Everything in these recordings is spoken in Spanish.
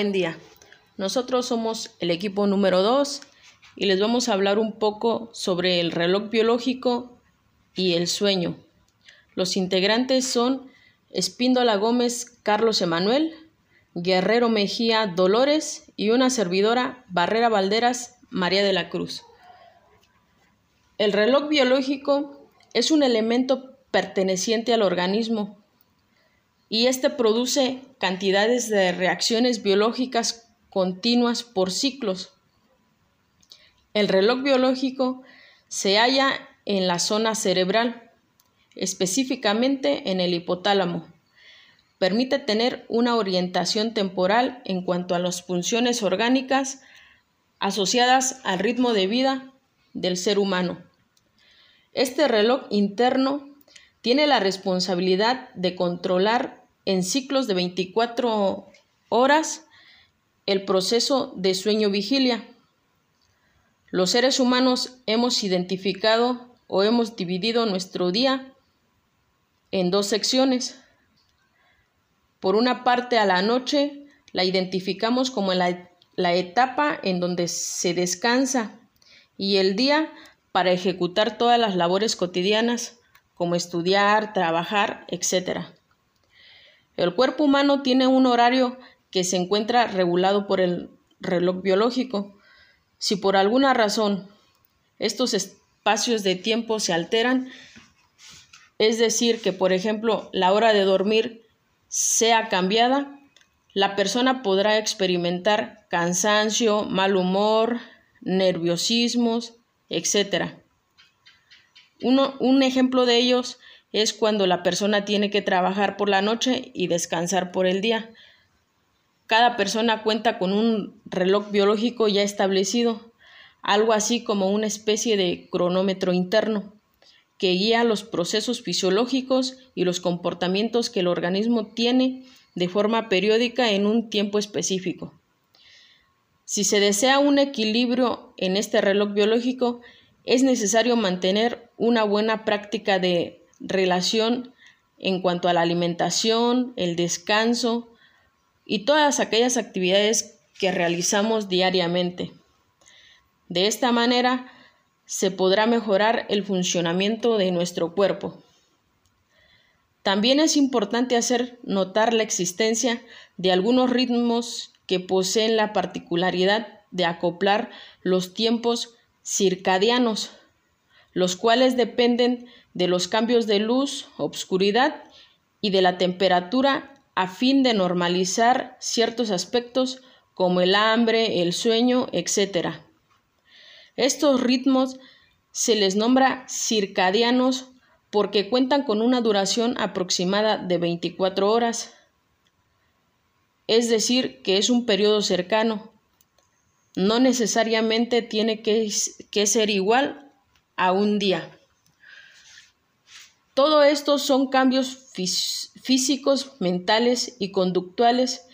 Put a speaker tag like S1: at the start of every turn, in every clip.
S1: Buen día. Nosotros somos el equipo número 2 y les vamos a hablar un poco sobre el reloj biológico y el sueño. Los integrantes son Espíndola Gómez Carlos Emanuel, Guerrero Mejía Dolores y una servidora Barrera Valderas María de la Cruz. El reloj biológico es un elemento perteneciente al organismo y este produce cantidades de reacciones biológicas continuas por ciclos. El reloj biológico se halla en la zona cerebral, específicamente en el hipotálamo. Permite tener una orientación temporal en cuanto a las funciones orgánicas asociadas al ritmo de vida del ser humano. Este reloj interno tiene la responsabilidad de controlar en ciclos de 24 horas el proceso de sueño-vigilia. Los seres humanos hemos identificado o hemos dividido nuestro día en dos secciones. Por una parte, a la noche la identificamos como la, etapa en donde se descansa y el día para ejecutar todas las labores cotidianas como estudiar, trabajar, etc. El cuerpo humano tiene un horario que se encuentra regulado por el reloj biológico. Si por alguna razón estos espacios de tiempo se alteran, es decir, que por ejemplo la hora de dormir sea cambiada, la persona podrá experimentar cansancio, mal humor, nerviosismos, etc. un ejemplo de ellos es cuando la persona tiene que trabajar por la noche y descansar por el día. Cada persona cuenta con un reloj biológico ya establecido, algo así como una especie de cronómetro interno, que guía los procesos fisiológicos y los comportamientos que el organismo tiene de forma periódica en un tiempo específico. Si se desea un equilibrio en este reloj biológico, es necesario mantener una buena práctica de relación en cuanto a la alimentación, el descanso y todas aquellas actividades que realizamos diariamente. De esta manera se podrá mejorar el funcionamiento de nuestro cuerpo. También es importante hacer notar la existencia de algunos ritmos que poseen la particularidad de acoplar los tiempos circadianos, los cuales dependen de los cambios de luz, obscuridad y de la temperatura a fin de normalizar ciertos aspectos como el hambre, el sueño, etc. Estos ritmos se les nombra circadianos porque cuentan con una duración aproximada de 24 horas, es decir, que es un periodo cercano. No necesariamente tiene que, que ser igual a un día. Todo esto son cambios físicos, mentales y conductuales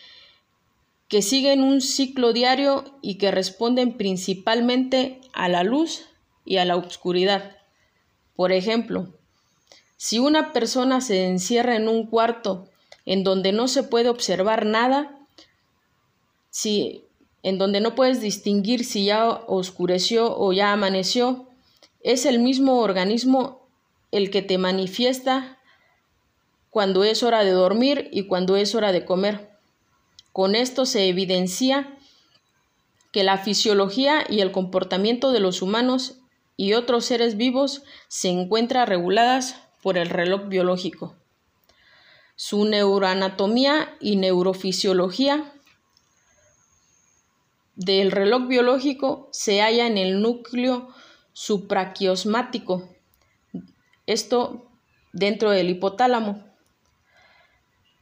S1: que siguen un ciclo diario y que responden principalmente a la luz y a la oscuridad. Por ejemplo, si una persona se encierra en un cuarto en donde no se puede observar nada, si en donde no puedes distinguir si ya oscureció o ya amaneció, es el mismo organismo el que te manifiesta cuando es hora de dormir y cuando es hora de comer. Con esto se evidencia que la fisiología y el comportamiento de los humanos y otros seres vivos se encuentran reguladas por el reloj biológico. Su neuroanatomía y neurofisiología del reloj biológico se halla en el núcleo supraquiosmático, esto dentro del hipotálamo.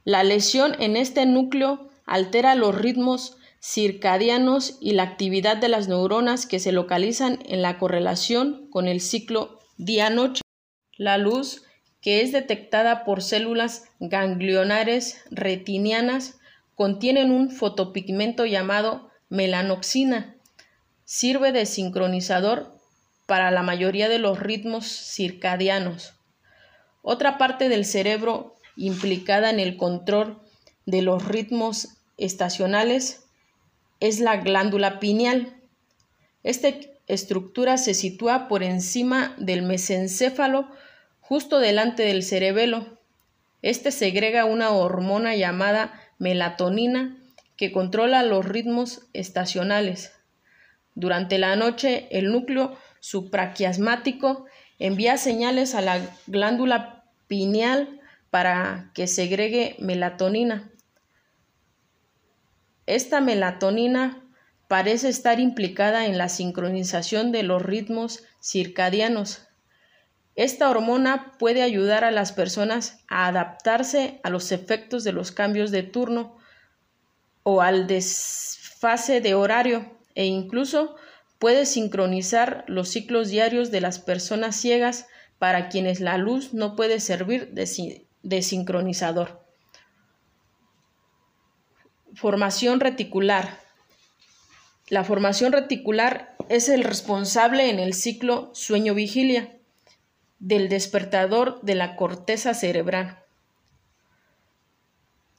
S1: La lesión en este núcleo altera los ritmos circadianos y la actividad de las neuronas que se localizan en la correlación con el ciclo día-noche. La luz, que es detectada por células ganglionares retinianas, contienen un fotopigmento llamado melanoxina. Sirve de sincronizador para la mayoría de los ritmos circadianos. Otra parte del cerebro implicada en el control de los ritmos estacionales es la glándula pineal. Esta estructura se sitúa por encima del mesencéfalo, justo delante del cerebelo. Este segrega una hormona llamada melatonina que controla los ritmos estacionales. Durante la noche, el núcleo supraquiasmático envía señales a la glándula pineal para que segregue melatonina. Esta melatonina parece estar implicada en la sincronización de los ritmos circadianos. Esta hormona puede ayudar a las personas a adaptarse a los efectos de los cambios de turno o al desfase de horario e incluso puede sincronizar los ciclos diarios de las personas ciegas para quienes la luz no puede servir de, sincronizador. Formación reticular. La formación reticular es el responsable en el ciclo sueño-vigilia del despertador de la corteza cerebral.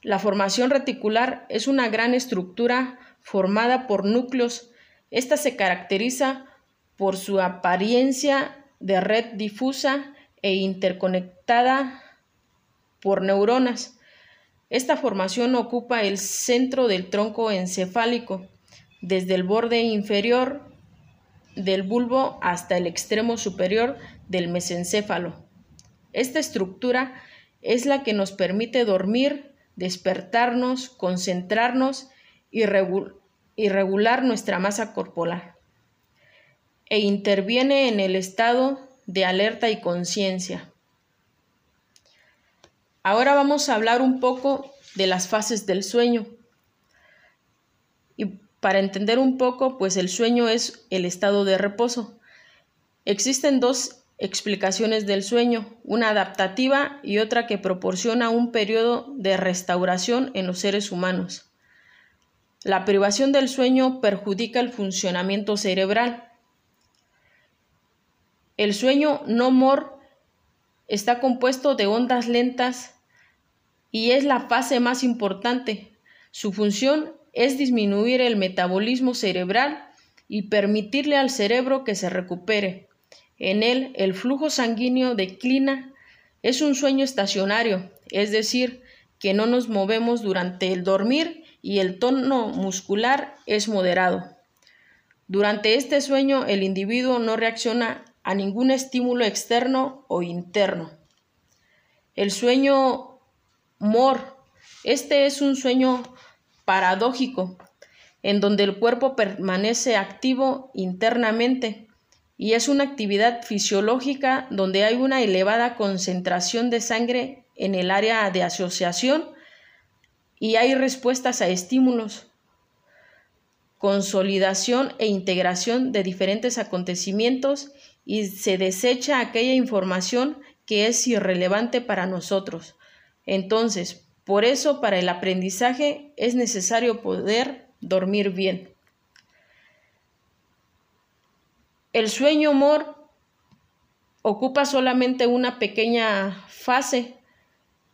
S1: La formación reticular es una gran estructura formada por núcleos. Esta se caracteriza por su apariencia de red difusa e interconectada por neuronas. Esta formación ocupa el centro del tronco encefálico, desde el borde inferior del bulbo hasta el extremo superior del mesencéfalo. Esta estructura es la que nos permite dormir, despertarnos, concentrarnos y, regular nuestra masa corporal e interviene en el estado de alerta y conciencia. Ahora vamos a hablar un poco de las fases del sueño. Y para entender un poco, pues el sueño es el estado de reposo. Existen dos explicaciones del sueño, una adaptativa y otra que proporciona un periodo de restauración en los seres humanos. La privación del sueño perjudica el funcionamiento cerebral. El sueño no mor está compuesto de ondas lentas y es la fase más importante. Su función es disminuir el metabolismo cerebral y permitirle al cerebro que se recupere. En él el flujo sanguíneo declina. Es un sueño estacionario, es decir, que no nos movemos durante el dormir y el tono muscular es moderado. Durante este sueño el individuo no reacciona a ningún estímulo externo o interno. El sueño Mor. Este es un sueño paradójico, en donde el cuerpo permanece activo internamente y es una actividad fisiológica donde hay una elevada concentración de sangre en el área de asociación y hay respuestas a estímulos, consolidación e integración de diferentes acontecimientos y se desecha aquella información que es irrelevante para nosotros. Entonces, por eso para el aprendizaje es necesario poder dormir bien. El sueño humor ocupa solamente una pequeña fase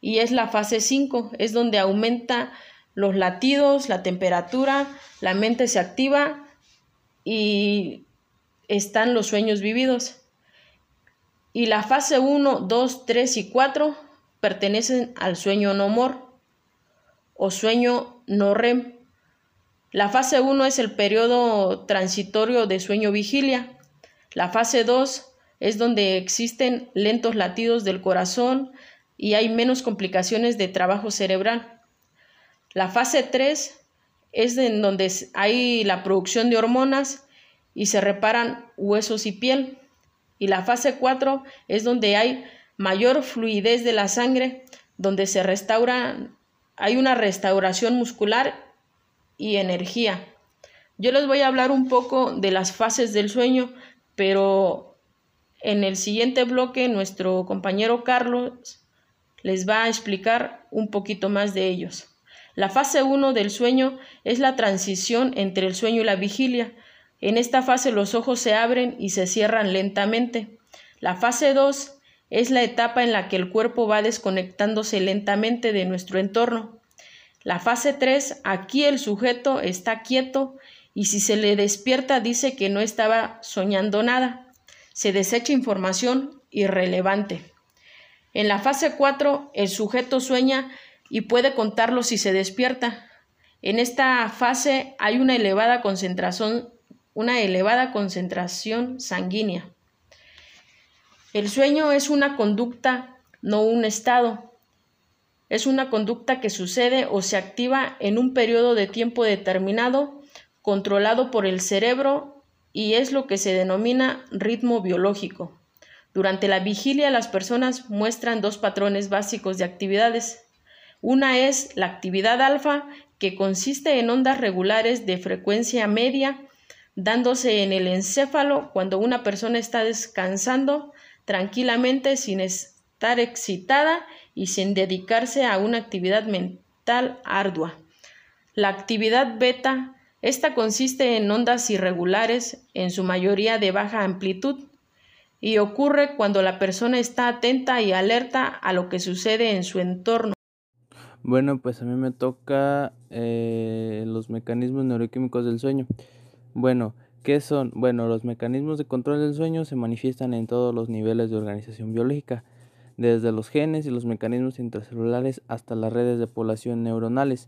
S1: y es la fase 5, es donde aumenta los latidos, la temperatura, la mente se activa y están los sueños vividos. Y la fase 1, 2, 3 y 4 pertenecen al sueño no mor o sueño no REM. La fase 1 es el periodo transitorio de sueño vigilia. La fase 2 es donde existen lentos latidos del corazón y hay menos complicaciones de trabajo cerebral. La fase 3 es en donde hay la producción de hormonas y se reparan huesos y piel. Y la fase 4 es donde hay mayor fluidez de la sangre, donde se restaura, hay una restauración muscular y energía. Yo les voy a hablar un poco de las fases del sueño, pero en el siguiente bloque nuestro compañero Carlos les va a explicar un poquito más de ellos. La fase 1 del sueño es la transición entre el sueño y la vigilia. En esta fase los ojos se abren y se cierran lentamente. La fase 2 es la etapa en la que el cuerpo va desconectándose lentamente de nuestro entorno. La fase 3, aquí el sujeto está quieto y si se le despierta dice que no estaba soñando nada. Se desecha información irrelevante. En la fase 4, el sujeto sueña y puede contarlo si se despierta. En esta fase hay una elevada concentración, una elevada concentración sanguínea. El sueño es una conducta, no un estado. Es una conducta que sucede o se activa en un periodo de tiempo determinado, controlado por el cerebro y es lo que se denomina ritmo biológico. Durante la vigilia las personas muestran dos patrones básicos de actividades. Una es la actividad alfa, que consiste en ondas regulares de frecuencia media, dándose en el encéfalo cuando una persona está descansando tranquilamente sin estar excitada y sin dedicarse a una actividad mental ardua. La actividad beta, esta consiste en ondas irregulares, en su mayoría de baja amplitud, y ocurre cuando la persona está atenta y alerta a lo que sucede en su entorno.
S2: Bueno, pues a mí me toca eh, los mecanismos neuroquímicos del sueño. Bueno, ¿qué son? Bueno, los mecanismos de control del sueño se manifiestan en todos los niveles de organización biológica, desde los genes y los mecanismos intracelulares hasta las redes de población neuronales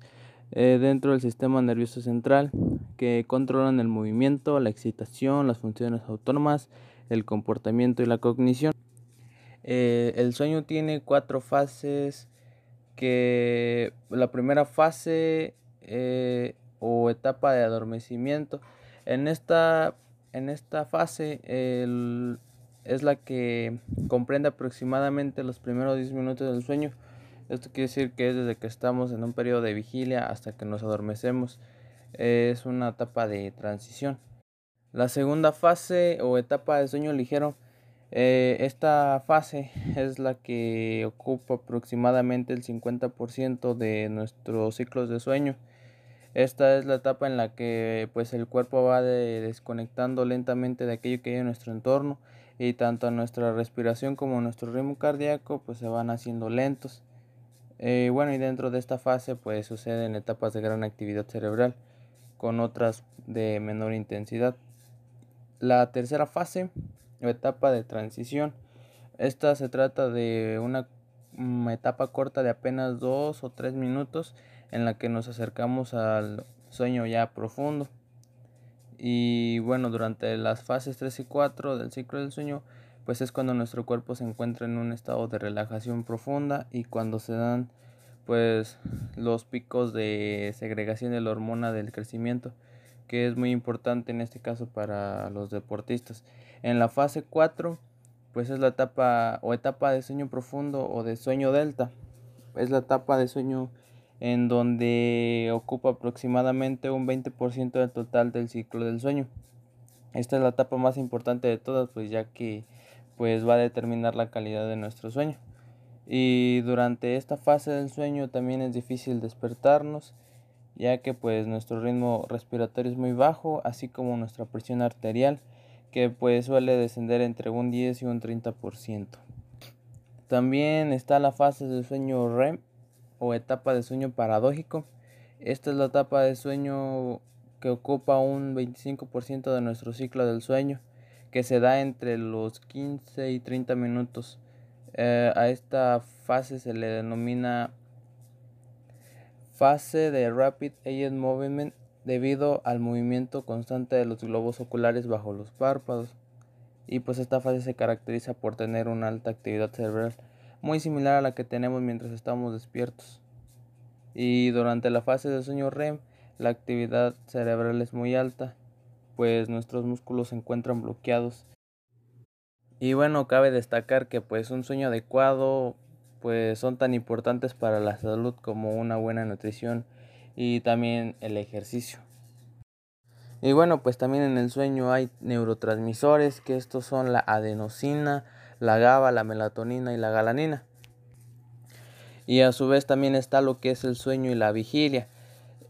S2: eh, dentro del sistema nervioso central que controlan el movimiento, la excitación, las funciones autónomas, el comportamiento y la cognición. Eh, el sueño tiene cuatro fases que la primera fase eh, o etapa de adormecimiento. En esta, en esta fase es la que comprende aproximadamente los primeros 10 minutos del sueño. Esto quiere decir que es desde que estamos en un periodo de vigilia hasta que nos adormecemos. Es una etapa de transición la segunda fase o etapa de sueño ligero, eh, esta fase es la que ocupa aproximadamente el 50% de nuestros ciclos de sueño. Esta es la etapa en la que pues el cuerpo va desconectando lentamente de aquello que hay en nuestro entorno y tanto nuestra respiración como nuestro ritmo cardíaco pues se van haciendo lentos. Eh, bueno y dentro de esta fase pues suceden etapas de gran actividad cerebral con otras de menor intensidad. La tercera fase o etapa de transición. Esta se trata de una mm, etapa corta de apenas dos o tres minutos en la que nos acercamos al sueño ya profundo. Y bueno, durante las fases 3 y 4 del ciclo del sueño, pues es cuando nuestro cuerpo se encuentra en un estado de relajación profunda y cuando se dan pues los picos de segregación de la hormona del crecimiento que es muy importante en este caso para los deportistas. En la fase 4, pues es la etapa o etapa de sueño profundo o de sueño delta. Es la etapa de sueño en donde ocupa aproximadamente un 20% del total del ciclo del sueño. Esta es la etapa más importante de todas, pues ya que pues va a determinar la calidad de nuestro sueño. Y durante esta fase del sueño también es difícil despertarnos ya que pues nuestro ritmo respiratorio es muy bajo, así como nuestra presión arterial, que pues suele descender entre un 10 y un 30%. También está la fase del sueño REM o etapa de sueño paradójico. Esta es la etapa de sueño que ocupa un 25% de nuestro ciclo del sueño, que se da entre los 15 y 30 minutos. Eh, a esta fase se le denomina fase de Rapid Eye Movement debido al movimiento constante de los globos oculares bajo los párpados. Y pues esta fase se caracteriza por tener una alta actividad cerebral, muy similar a la que tenemos mientras estamos despiertos. Y durante la fase de sueño REM, la actividad cerebral es muy alta, pues nuestros músculos se encuentran bloqueados. Y bueno, cabe destacar que pues un sueño adecuado pues son tan importantes para la salud como una buena nutrición y también el ejercicio. Y bueno, pues también en el sueño hay neurotransmisores, que estos son la adenosina, la GABA, la melatonina y la galanina. Y a su vez también está lo que es el sueño y la vigilia.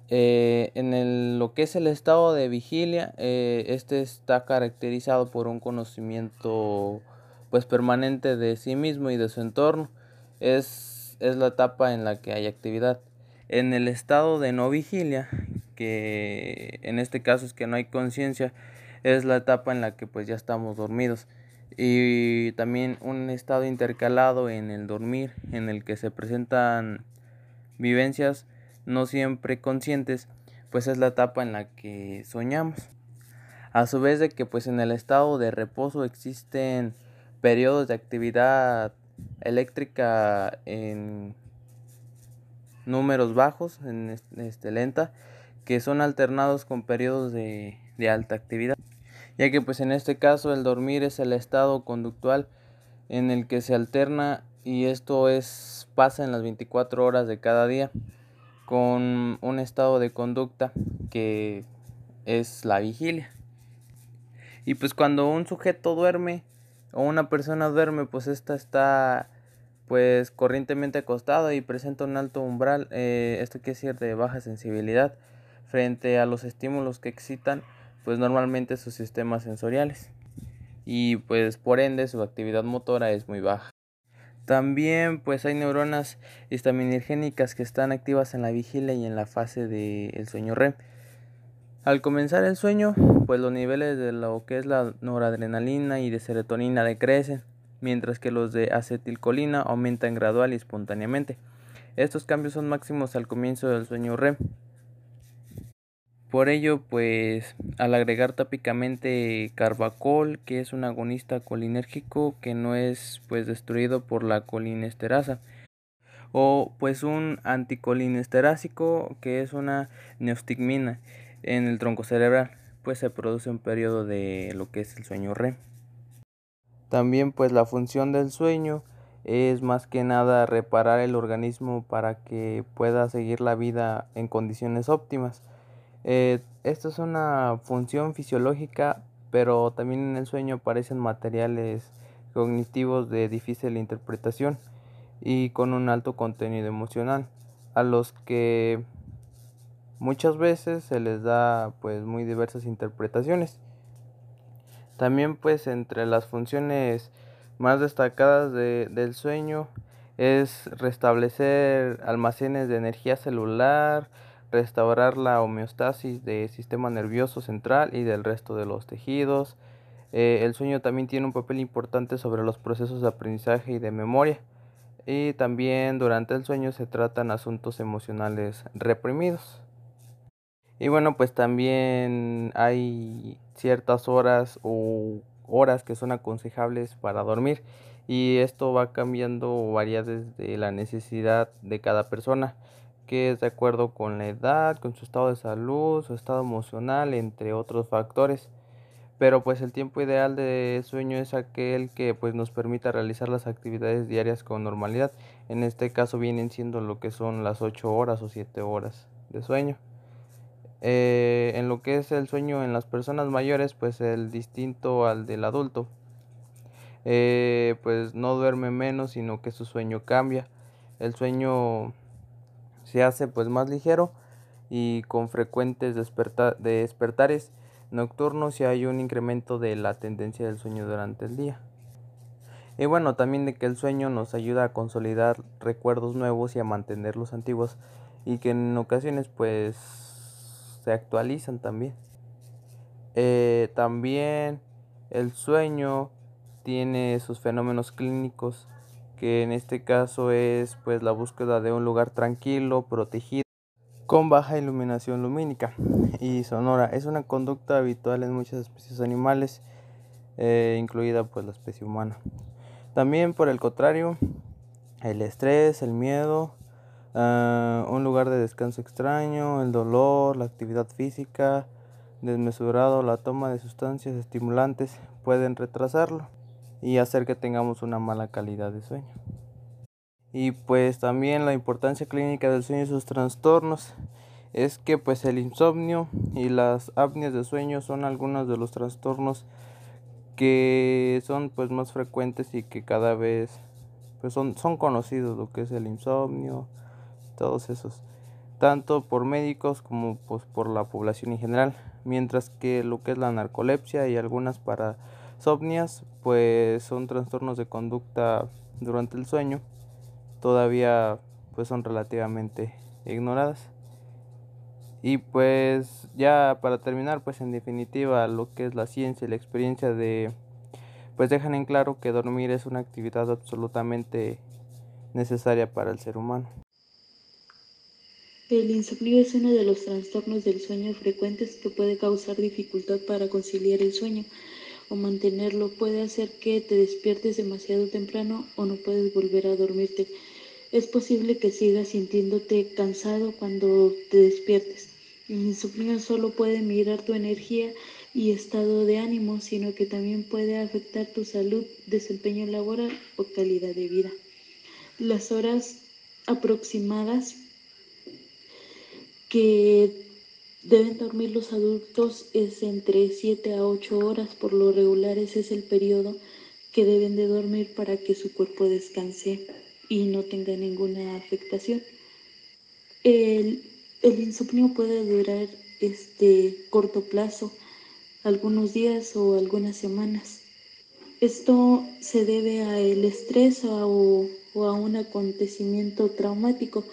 S2: Eh, en lo que es el estado de vigilia, eh, este está caracterizado por un conocimiento pues permanente de sí mismo y de su entorno es, la etapa en la que hay actividad. En el estado de no vigilia, que en este caso es que no hay conciencia, es la etapa en la que pues ya estamos dormidos. Y también un estado intercalado en el dormir, en el que se presentan vivencias no siempre conscientes, pues es la etapa en la que soñamos. A su vez de que pues en el estado de reposo existen periodos de actividad eléctrica en números bajos, en este, lenta, que son alternados con periodos de, de alta actividad, ya que pues en este caso el dormir es el estado conductual en el que se alterna y esto es pasa en las 24 horas de cada día con un estado de conducta que es la vigilia. Y pues cuando un sujeto duerme o una persona duerme, pues esta está pues corrientemente acostada y presenta un alto umbral, eh, esto quiere decir de baja sensibilidad frente a los estímulos que excitan pues normalmente sus sistemas sensoriales y pues por ende su actividad motora es muy baja. También pues hay neuronas histaminogénicas que están activas en la vigilia y en la fase del sueño REM. Al comenzar el sueño, pues los niveles de lo que es la noradrenalina y de serotonina decrecen, mientras que los de acetilcolina aumentan gradual y espontáneamente. Estos cambios son máximos al comienzo del sueño REM. Por ello, pues al agregar tápicamente carbacol, que es un agonista colinérgico que no es pues destruido por la colinesterasa, o pues un anticolinesterásico que es una neostigmina en el tronco cerebral, pues se produce un periodo de lo que es el sueño REM. También pues la función del sueño es más que nada reparar el organismo para que pueda seguir la vida en condiciones óptimas eh, es una función fisiológica, pero también en el sueño aparecen materiales cognitivos de difícil interpretación y con un alto contenido emocional, a los que muchas veces se les da pues muy diversas interpretaciones. También pues entre las funciones más destacadas del sueño es restablecer almacenes de energía celular, restaurar la homeostasis del sistema nervioso central y del resto de los tejidos. Eh, el sueño también tiene un papel importante sobre los procesos de aprendizaje y de memoria. Y también durante el sueño se tratan asuntos emocionales reprimidos. Y bueno, pues también hay ciertas horas o horas que son aconsejables para dormir y esto va cambiando o varía desde la necesidad de cada persona que es de acuerdo con la edad, con su estado de salud, su estado emocional, entre otros factores. Pero pues el tiempo ideal de sueño es aquel que pues nos permita realizar las actividades diarias con normalidad. En este caso vienen siendo lo que son las 8 horas o 7 horas de sueño. Eh, en lo que es el sueño en las personas mayores, pues el distinto al del adulto, eh, pues no duerme menos, sino que su sueño cambia. El sueño se hace pues más ligero y con frecuentes despertares nocturnos y hay un incremento de la tendencia del sueño durante el día. Y bueno, también de que el sueño nos ayuda a consolidar recuerdos nuevos y a mantener los antiguos y que en ocasiones pues se actualizan también. Eh, también el sueño tiene sus fenómenos clínicos que en este caso es pues la búsqueda de un lugar tranquilo, protegido, con baja iluminación lumínica y sonora. Es una conducta habitual en muchas especies animales, eh, incluida pues la especie humana. También por el contrario, el estrés, el miedo, ah, un lugar de descanso extraño, el dolor, la actividad física desmesurado, la toma de sustancias estimulantes pueden retrasarlo y hacer que tengamos una mala calidad de sueño. Y pues también la importancia clínica del sueño y sus trastornos es que pues el insomnio y las apneas de sueño son algunos de los trastornos que son pues más frecuentes y que cada vez pues son, son conocidos lo que es el insomnio, todos esos, tanto por médicos como pues por la población en general, mientras que lo que es la narcolepsia y algunas para insomnias pues son trastornos de conducta durante el sueño todavía pues son relativamente ignoradas. Y pues ya para terminar, pues en definitiva lo que es la ciencia y la experiencia de pues dejan en claro que dormir es una actividad absolutamente necesaria para el ser humano.
S3: El insomnio es uno de los trastornos del sueño frecuentes que puede causar dificultad para conciliar el sueño o mantenerlo. Puede hacer que te despiertes demasiado temprano o no puedes volver a dormirte. Es posible que sigas sintiéndote cansado cuando te despiertes. El insomnio solo puede mirar tu energía y estado de ánimo, sino que también puede afectar tu salud, desempeño laboral o calidad de vida. Las horas aproximadas que deben dormir los adultos es entre 7 a 8 horas, por lo regular ese es el periodo que deben de dormir para que su cuerpo descanse y no tenga ninguna afectación. El, el insomnio puede durar este corto plazo, algunos días o algunas semanas. Esto se debe al estrés o, o a un acontecimiento traumático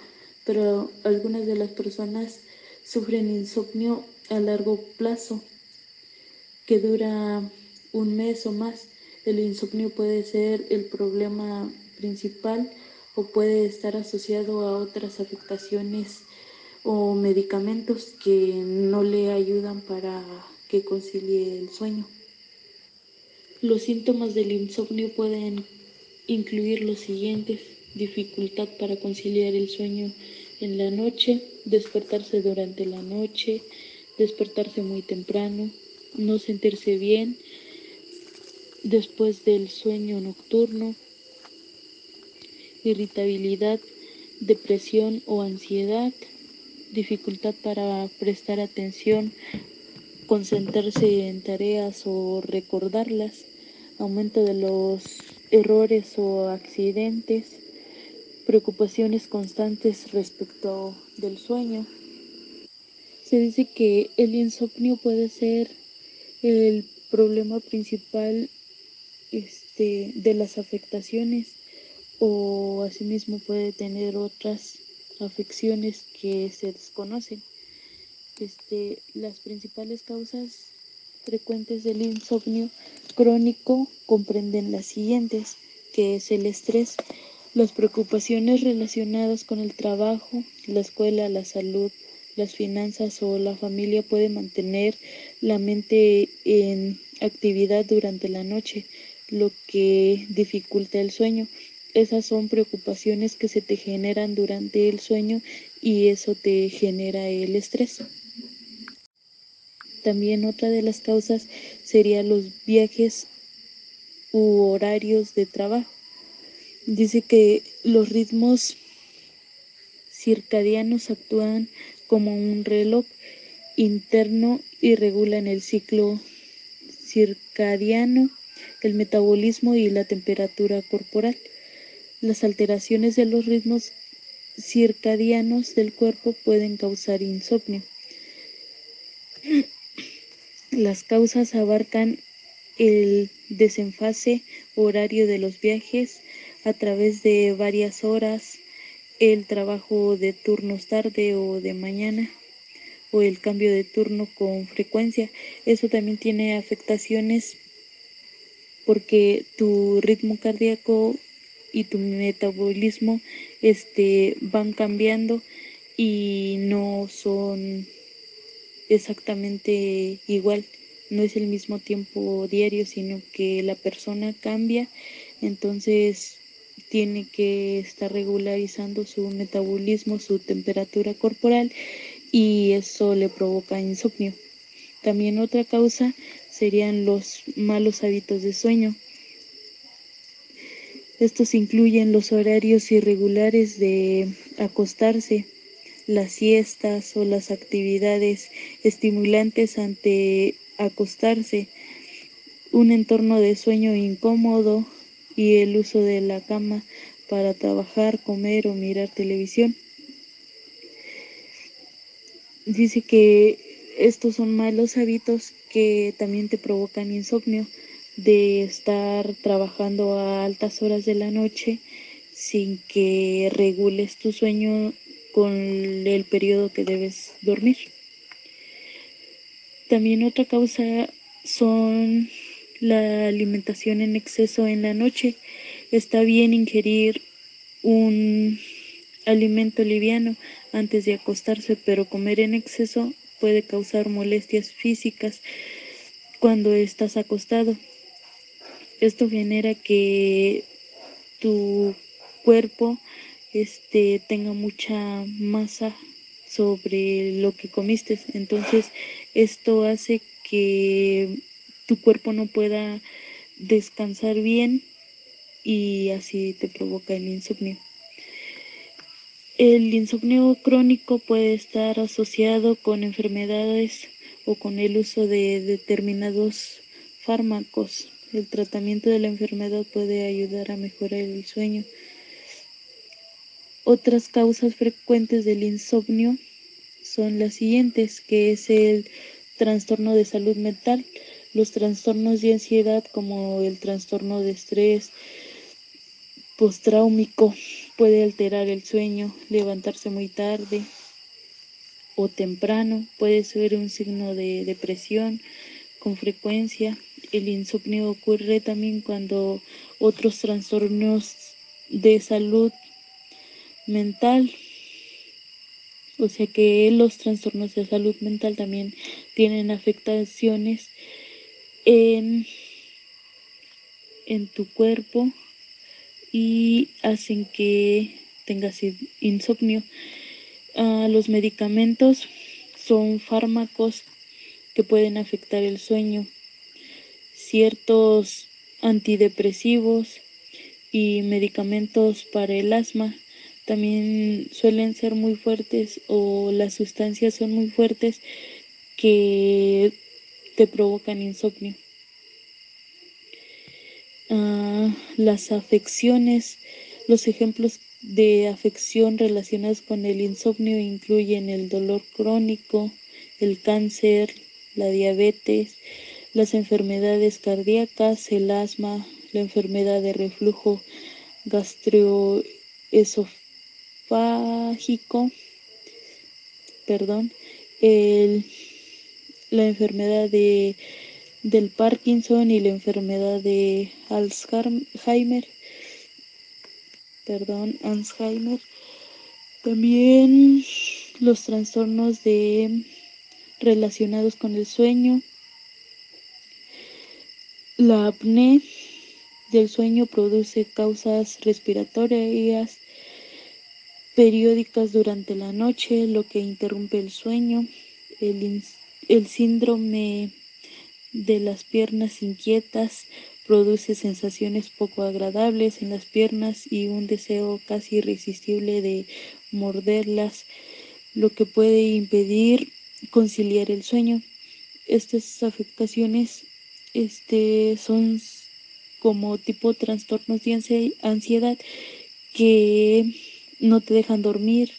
S3: pero algunas de las personas sufren insomnio a largo plazo que dura un mes o más. El insomnio puede ser el problema principal o puede estar asociado a otras afectaciones o medicamentos que no le ayudan para que concilie el sueño. Los síntomas del insomnio pueden incluir los siguientes, dificultad para conciliar el sueño en la noche, despertarse durante la noche, despertarse muy temprano, no sentirse bien después del sueño nocturno, irritabilidad, depresión o ansiedad, dificultad para prestar atención, concentrarse en tareas o recordarlas, aumento de los errores o accidentes, preocupaciones constantes respecto del sueño. Se dice que el insomnio puede ser el problema principal este, de las afectaciones o asimismo puede tener otras afecciones que se desconocen. Este, las principales causas frecuentes del insomnio crónico comprenden las siguientes, que es el estrés, las preocupaciones relacionadas con el trabajo, la escuela, la salud, las finanzas o la familia pueden mantener la mente en actividad durante la noche, lo que dificulta el sueño. Esas son preocupaciones que se te generan durante el sueño y eso te genera el estrés. También otra de las causas sería los viajes u horarios de trabajo. Dice que los ritmos circadianos actúan como un reloj interno y regulan el ciclo circadiano, el metabolismo y la temperatura corporal. Las alteraciones de los ritmos circadianos del cuerpo pueden causar insomnio. Las causas abarcan el desenfase horario de los viajes, a través de varias horas, el trabajo de turnos tarde o de mañana o el cambio de turno con frecuencia. Eso también tiene afectaciones porque tu ritmo cardíaco y tu metabolismo este, van cambiando y no son exactamente igual. No es el mismo tiempo diario, sino que la persona cambia. Entonces tiene que estar regularizando su metabolismo, su temperatura corporal y eso le provoca insomnio. También otra causa serían los malos hábitos de sueño. Estos incluyen los horarios irregulares de acostarse, las siestas o las actividades estimulantes ante acostarse, un entorno de sueño incómodo, y el uso de la cama para trabajar, comer o mirar televisión. Dice que estos son malos hábitos que también te provocan insomnio de estar trabajando a altas horas de la noche sin que regules tu sueño con el periodo que debes dormir. También otra causa son la alimentación en exceso en la noche. Está bien ingerir un alimento liviano antes de acostarse, pero comer en exceso puede causar molestias físicas cuando estás acostado. Esto genera que tu cuerpo este, tenga mucha masa sobre lo que comiste. Entonces, esto hace que tu cuerpo no pueda descansar bien y así te provoca el insomnio. El insomnio crónico puede estar asociado con enfermedades o con el uso de determinados fármacos. El tratamiento de la enfermedad puede ayudar a mejorar el sueño. Otras causas frecuentes del insomnio son las siguientes, que es el trastorno de salud mental, los trastornos de ansiedad como el trastorno de estrés posttraúmico puede alterar el sueño, levantarse muy tarde o temprano, puede ser un signo de depresión con frecuencia. El insomnio ocurre también cuando otros trastornos de salud mental, o sea que los trastornos de salud mental también tienen afectaciones en, en tu cuerpo y hacen que tengas insomnio. Ah, los medicamentos son fármacos que pueden afectar el sueño. Ciertos antidepresivos y medicamentos para el asma también suelen ser muy fuertes o las sustancias son muy fuertes que te provocan insomnio. Ah, las afecciones, los ejemplos de afección relacionados con el insomnio incluyen el dolor crónico, el cáncer, la diabetes, las enfermedades cardíacas, el asma, la enfermedad de reflujo gastroesofágico, perdón, la enfermedad de del Parkinson y la enfermedad de Alzheimer. Perdón, Alzheimer. También los trastornos de relacionados con el sueño. La apnea del sueño produce causas respiratorias periódicas durante la noche, lo que interrumpe el sueño. El, el síndrome de las piernas inquietas, produce sensaciones poco agradables en las piernas y un deseo casi irresistible de morderlas, lo que puede impedir conciliar el sueño. Estas afectaciones este, son como tipo trastornos de ansiedad que no te dejan dormir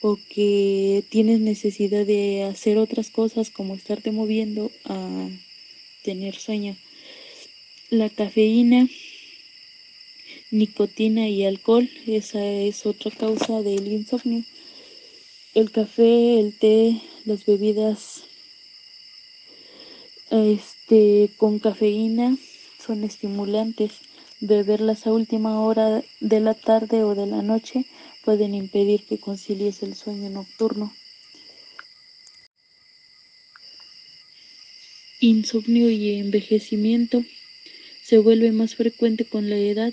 S3: o que tienes necesidad de hacer otras cosas como estarte moviendo a tener sueño. La cafeína, nicotina y alcohol, esa es otra causa del insomnio. El café, el té, las bebidas este, con cafeína son estimulantes. Beberlas a última hora de la tarde o de la noche pueden impedir que concilies el sueño nocturno. Insomnio y envejecimiento se vuelve más frecuente con la edad.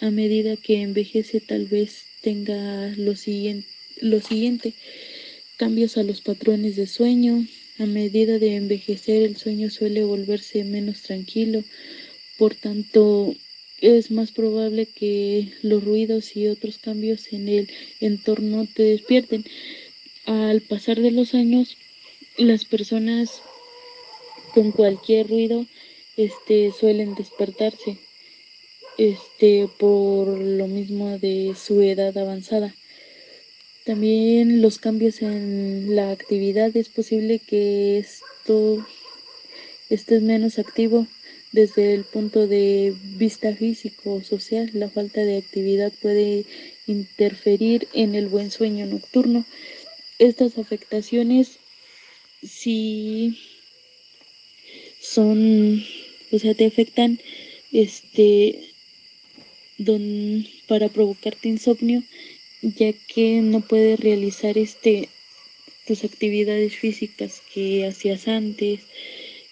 S3: A medida que envejece tal vez tenga lo siguiente, lo siguiente, cambios a los patrones de sueño. A medida de envejecer el sueño suele volverse menos tranquilo. Por tanto, es más probable que los ruidos y otros cambios en el entorno te despierten. Al pasar de los años, las personas con cualquier ruido este suelen despertarse este por lo mismo de su edad avanzada también los cambios en la actividad es posible que esto estés menos activo Desde el punto de vista físico o social, la falta de actividad puede interferir en el buen sueño nocturno. Estas afectaciones sí son, o sea, te afectan este don, para provocarte insomnio, ya que no puedes realizar este tus actividades físicas que hacías antes,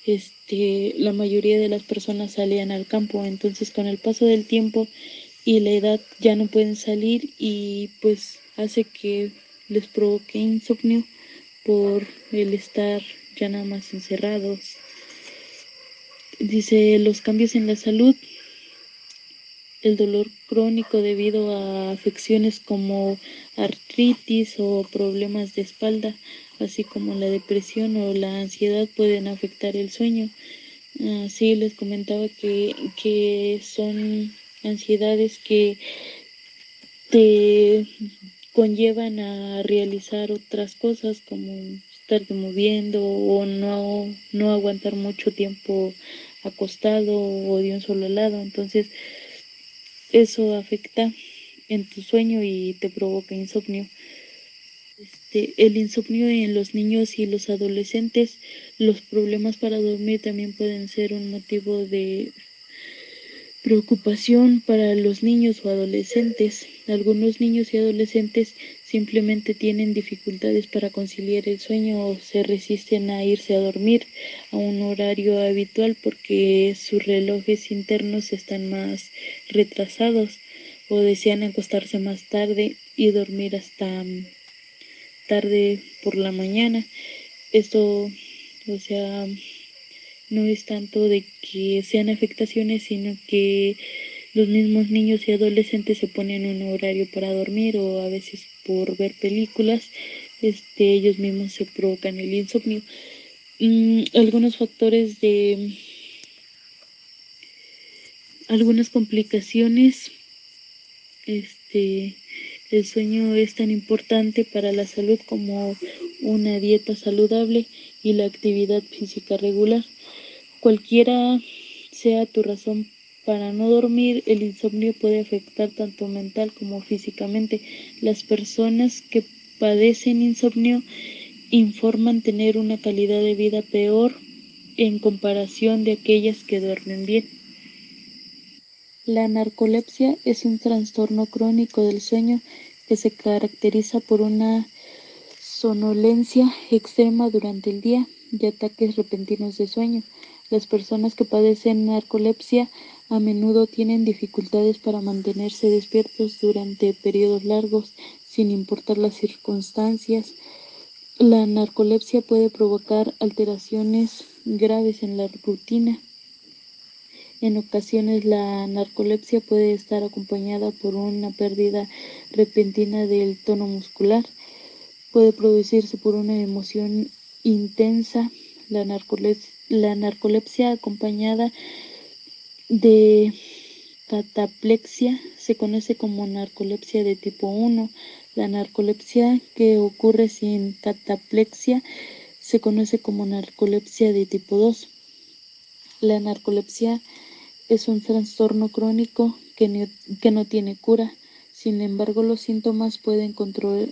S3: este, la mayoría de las personas salían al campo, entonces con el paso del tiempo y la edad ya no pueden salir y pues hace que les provoque insomnio por el estar ya nada más encerrados. Dice los cambios en la salud, el dolor crónico debido a afecciones como artritis o problemas de espalda, así como la depresión o la ansiedad pueden afectar el sueño. Así les comentaba que, que son ansiedades que te conllevan a realizar otras cosas como estarte moviendo o no, no aguantar mucho tiempo acostado o de un solo lado. Entonces, eso afecta en tu sueño y te provoca insomnio. Este, el insomnio en los niños y los adolescentes, los problemas para dormir también pueden ser un motivo de preocupación para los niños o adolescentes. Algunos niños y adolescentes simplemente tienen dificultades para conciliar el sueño o se resisten a irse a dormir a un horario habitual porque sus relojes internos están más retrasados o desean acostarse más tarde y dormir hasta tarde por la mañana. Esto, o sea, no es tanto de que sean afectaciones, sino que los mismos niños y adolescentes se ponen un horario para dormir o a veces por ver películas, este, ellos mismos se provocan el insomnio. Mm, algunos factores de algunas complicaciones, este, el sueño es tan importante para la salud como una dieta saludable y la actividad física regular. Cualquiera sea tu razón para no dormir, el insomnio puede afectar tanto mental como físicamente. Las personas que padecen insomnio informan tener una calidad de vida peor en comparación de aquellas que duermen bien. La narcolepsia es un trastorno crónico del sueño que se caracteriza por una sonolencia extrema durante el día y ataques repentinos de sueño. Las personas que padecen narcolepsia a menudo tienen dificultades para mantenerse despiertos durante periodos largos, sin importar las circunstancias. La narcolepsia puede provocar alteraciones graves en la rutina. En ocasiones la narcolepsia puede estar acompañada por una pérdida repentina del tono muscular. Puede producirse por una emoción intensa. La narcolepsia la narcolepsia acompañada de cataplexia se conoce como narcolepsia de tipo 1. La narcolepsia que ocurre sin cataplexia se conoce como narcolepsia de tipo 2. La narcolepsia es un trastorno crónico que, que no tiene cura. Sin embargo, los síntomas pueden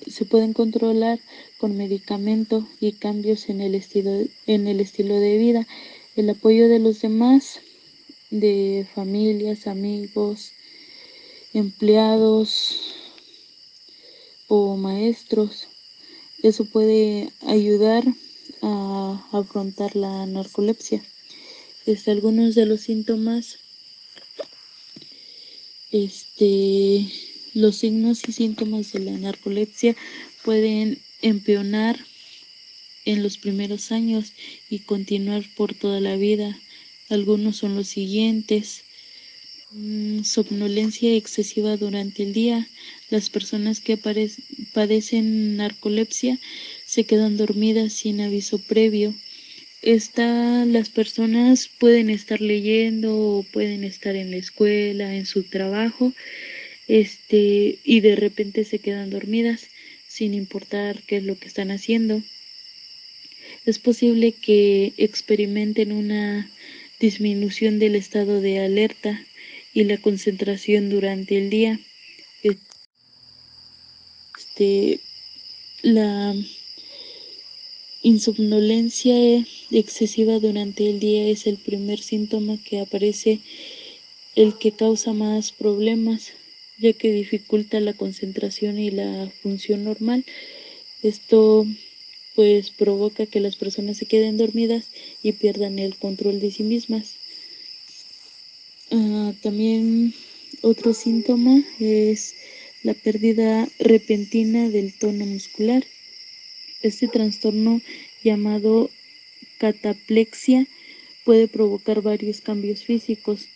S3: se pueden controlar con medicamento y cambios en el, estilo, en el estilo de vida, el apoyo de los demás, de familias, amigos, empleados o maestros. Eso puede ayudar a afrontar la narcolepsia. Algunos de los síntomas este los signos y síntomas de la narcolepsia pueden empeorar en los primeros años y continuar por toda la vida. Algunos son los siguientes. Mm, somnolencia excesiva durante el día. Las personas que padecen narcolepsia se quedan dormidas sin aviso previo. Esta, las personas pueden estar leyendo o pueden estar en la escuela, en su trabajo este, y de repente se quedan dormidas sin importar qué es lo que están haciendo. Es posible que experimenten una disminución del estado de alerta y la concentración durante el día. Este, la insomnolencia excesiva durante el día es el primer síntoma que aparece, el que causa más problemas, ya que dificulta la concentración y la función normal. Esto pues provoca que las personas se queden dormidas y pierdan el control de sí mismas. Ah, también otro síntoma es la pérdida repentina del tono muscular. Este trastorno llamado cataplexia puede provocar varios cambios físicos,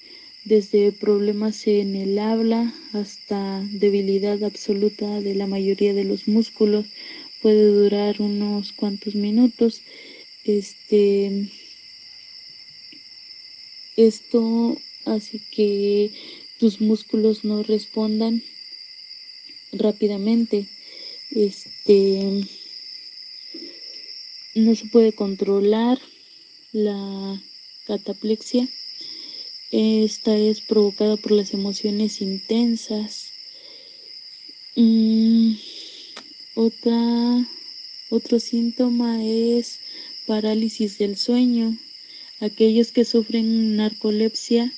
S3: desde problemas en el habla hasta debilidad absoluta de la mayoría de los músculos. Puede durar unos cuantos minutos. Este esto hace que tus músculos no respondan rápidamente. Este no se puede controlar la cataplexia. Esta es provocada por las emociones intensas. Mm, otra, otro síntoma es parálisis del sueño. Aquellos que sufren narcolepsia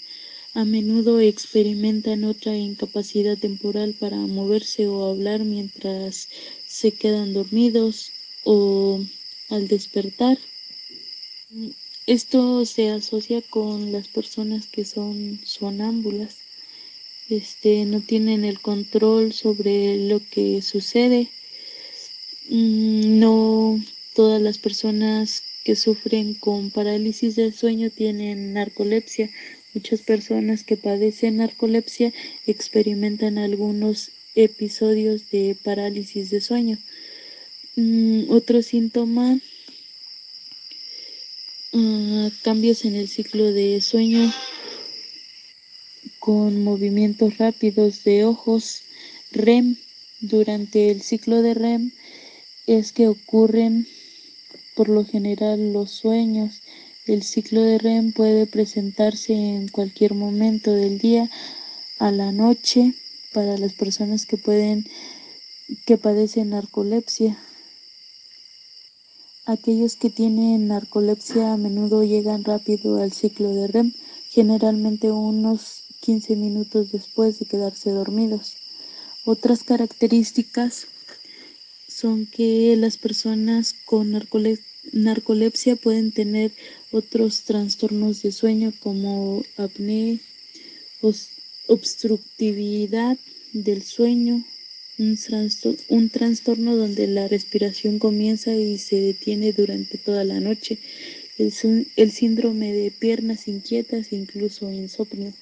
S3: a menudo experimentan otra incapacidad temporal para moverse o hablar mientras se quedan dormidos o al despertar. Esto se asocia con las personas que son sonámbulas. Este, no tienen el control sobre lo que sucede. Mm, no todas las personas que sufren con parálisis del sueño tienen narcolepsia. Muchas personas que padecen narcolepsia experimentan algunos episodios de parálisis de sueño. Mm, otro síntoma, cambios en el ciclo de sueño con movimientos rápidos de ojos, REM. Durante el ciclo de REM es que ocurren por lo general los sueños. El ciclo de REM puede presentarse en cualquier momento del día a la noche para las personas que pueden que padecen narcolepsia. Aquellos que tienen narcolepsia a menudo llegan rápido al ciclo de REM, generalmente unos 15 minutos después de quedarse dormidos. Otras características son que las personas con narcolepsia pueden tener otros trastornos de sueño como apnea, obstructividad del sueño, un, trastorno donde la respiración comienza y se detiene durante toda la noche, el, el síndrome de piernas inquietas incluso insomnio.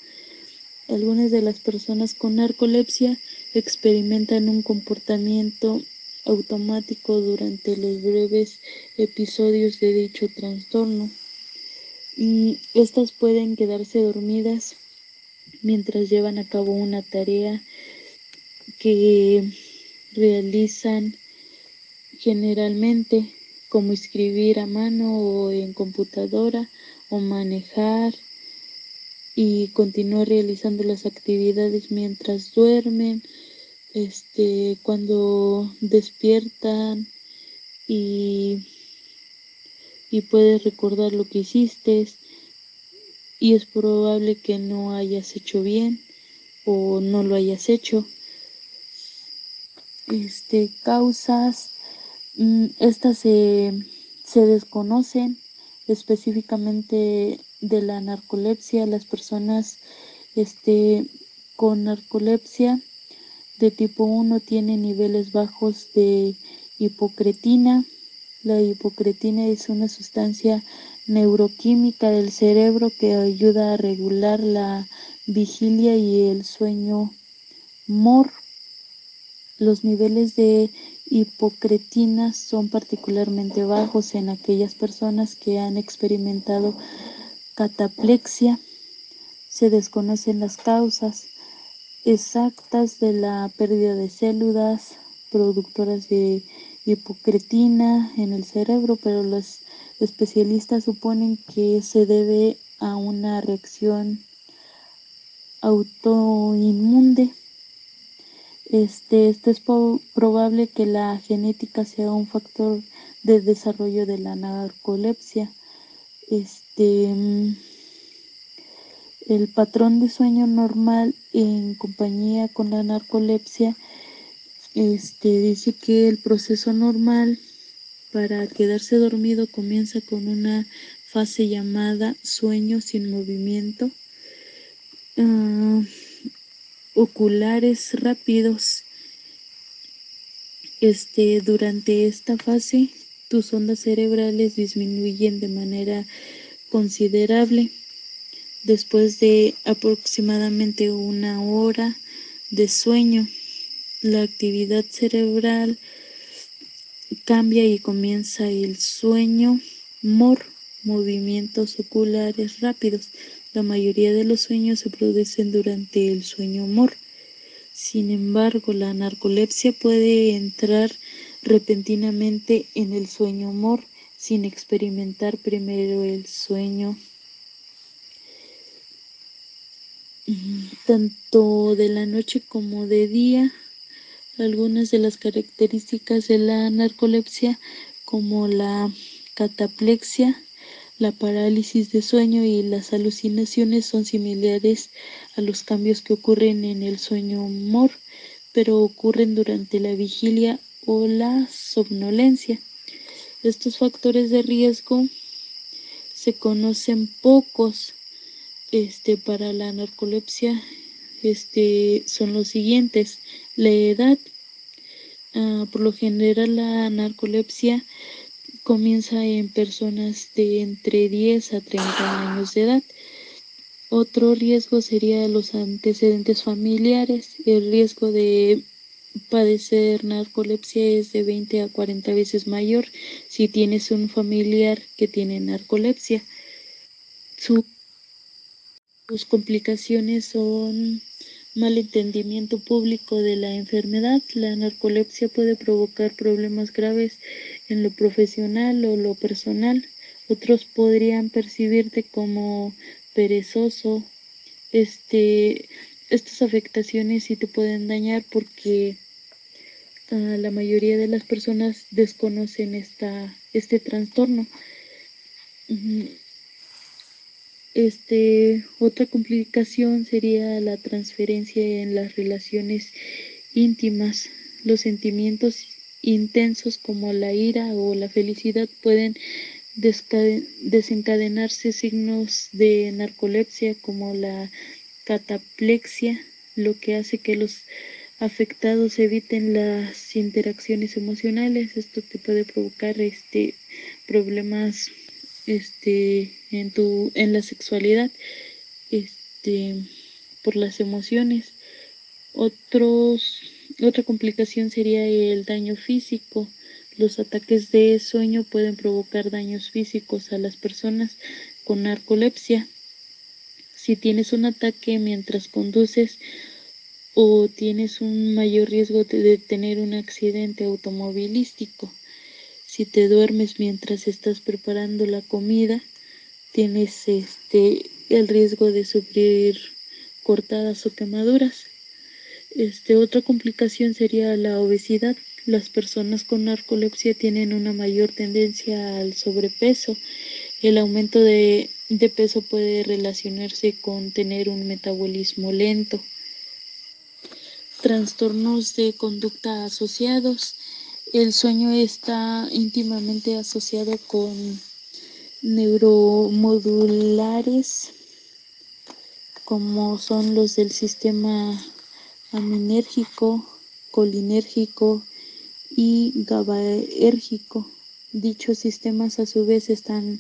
S3: Algunas de las personas con narcolepsia experimentan un comportamiento automático durante los breves episodios de dicho trastorno. Estas pueden quedarse dormidas mientras llevan a cabo una tarea que realizan generalmente como escribir a mano o en computadora o manejar y continuar realizando las actividades mientras duermen, este, cuando despiertan y, y puedes recordar lo que hiciste y es probable que no hayas hecho bien o no lo hayas hecho este, causas, mm, estas se, desconocen específicamente de la narcolepsia. Las personas este, con narcolepsia de tipo 1 tienen niveles bajos de hipocretina. La hipocretina es una sustancia neuroquímica del cerebro que ayuda a regular la vigilia y el sueño MOR. Los niveles de hipocretina son particularmente bajos en aquellas personas que han experimentado cataplexia. Se desconocen las causas exactas de la pérdida de células productoras de hipocretina en el cerebro, pero los especialistas suponen que se debe a una reacción autoinmune. Este, esto es probable que la genética sea un factor de desarrollo de la narcolepsia. Este, el patrón de sueño normal en compañía con la narcolepsia este, dice que el proceso normal para quedarse dormido comienza con una fase llamada sueño sin movimiento, uh, oculares rápidos. Este, durante esta fase, tus ondas cerebrales disminuyen de manera considerable. Después de aproximadamente una hora de sueño, la actividad cerebral cambia y comienza el sueño mor, movimientos oculares rápidos. La mayoría de los sueños se producen durante el sueño mor. Sin embargo, la narcolepsia puede entrar repentinamente en el sueño mor sin experimentar primero el sueño tanto de la noche como de día algunas de las características de la narcolepsia como la cataplexia, la parálisis de sueño y las alucinaciones son similares a los cambios que ocurren en el sueño MOR, pero ocurren durante la vigilia o la somnolencia. Estos factores de riesgo se conocen pocos este, para la narcolepsia este, son los siguientes. La edad, ah, por lo general la narcolepsia comienza en personas de entre 10 a 30 años de edad. Otro riesgo sería los antecedentes familiares. El riesgo de padecer narcolepsia es de 20 a 40 veces mayor si tienes un familiar que tiene narcolepsia. sus complicaciones son mal entendimiento público de la enfermedad. La narcolepsia puede provocar problemas graves en lo profesional o lo personal. Otros podrían percibirte como perezoso. Este, estas afectaciones sí te pueden dañar porque uh, la mayoría de las personas desconocen esta, este trastorno. Este, otra complicación sería la transferencia en las relaciones íntimas. Los sentimientos intensos como la ira o la felicidad pueden desencadenarse signos de narcolepsia como la cataplexia, lo que hace que los afectados eviten las interacciones emocionales. Esto te puede provocar este problemas este en tu en la sexualidad este por las emociones. Otros otra complicación sería el daño físico. Los ataques de sueño pueden provocar daños físicos a las personas con narcolepsia. Si tienes un ataque mientras conduces o tienes un mayor riesgo de tener un accidente automovilístico si te duermes mientras estás preparando la comida, tienes este el riesgo de sufrir cortadas o quemaduras. Este, otra complicación sería la obesidad. Las personas con narcolepsia tienen una mayor tendencia al sobrepeso. El aumento de, de peso puede relacionarse con tener un metabolismo lento. Trastornos de conducta asociados. El sueño está íntimamente asociado con neuromodulares como son los del sistema aminérgico, colinérgico y GABAérgico. Dichos sistemas a su vez están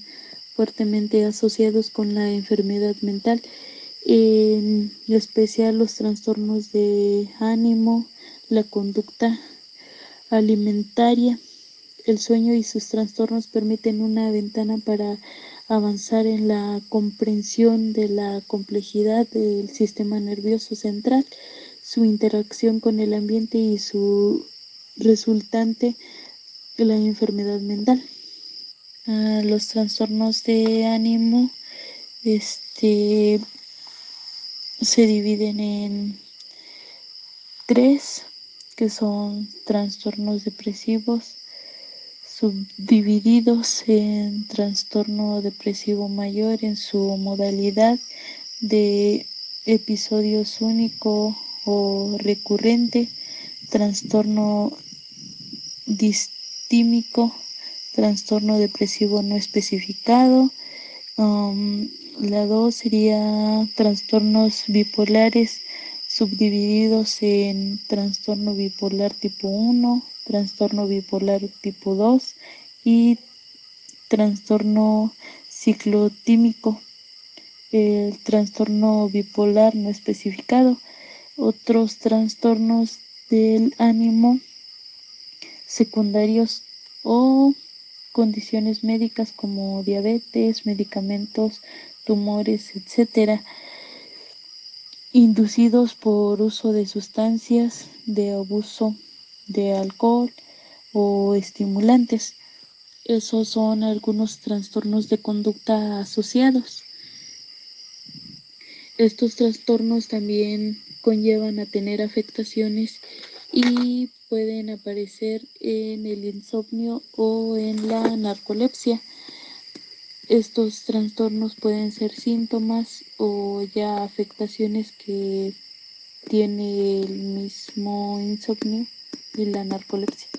S3: fuertemente asociados con la enfermedad mental, en especial los trastornos de ánimo, la conducta alimentaria. El sueño y sus trastornos permiten una ventana para avanzar en la comprensión de la complejidad del sistema nervioso central, su interacción con el ambiente y su resultante, la enfermedad mental. Ah, los trastornos de ánimo Este se dividen en tres, que son trastornos depresivos, subdivididos en trastorno depresivo mayor en su modalidad de episodios único o recurrente, trastorno distímico, trastorno depresivo no especificado. Um, la dos sería trastornos bipolares subdivididos en trastorno bipolar tipo 1, trastorno bipolar tipo 2 y trastorno ciclotímico, el trastorno bipolar no especificado, otros trastornos del ánimo secundarios o condiciones médicas como diabetes, medicamentos, tumores, etcétera, inducidos por uso de sustancias, de abuso de alcohol o estimulantes. Esos son algunos trastornos de conducta asociados. Estos trastornos también conllevan a tener afectaciones y pueden aparecer en el insomnio o en la narcolepsia. Estos trastornos pueden ser síntomas o ya afectaciones que tiene el mismo insomnio y la narcolepsia.